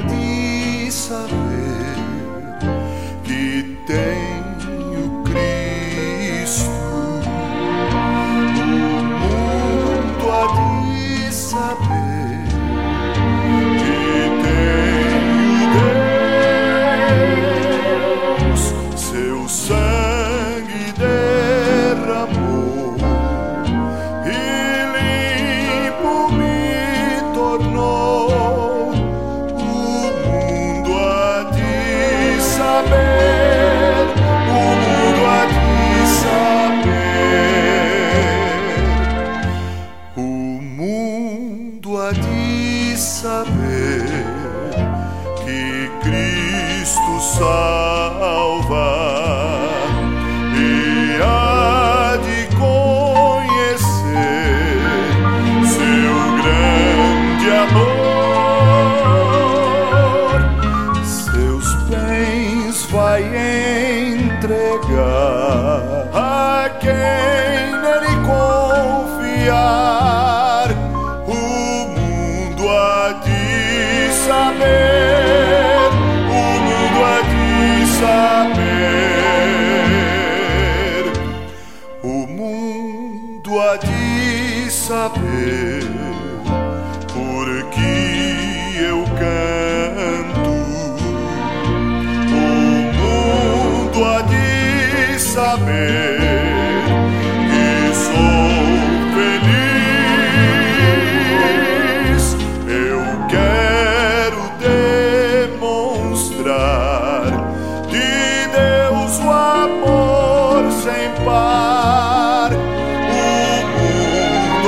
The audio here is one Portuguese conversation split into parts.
ela. saber que Cristo salva e há de conhecer seu grande amor. Seus bens vai entregar a quem há de saber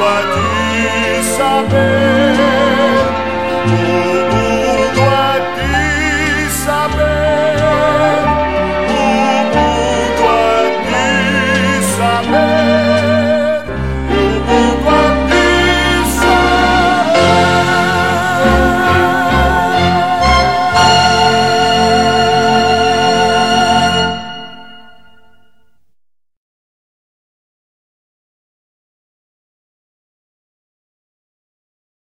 a ti saber.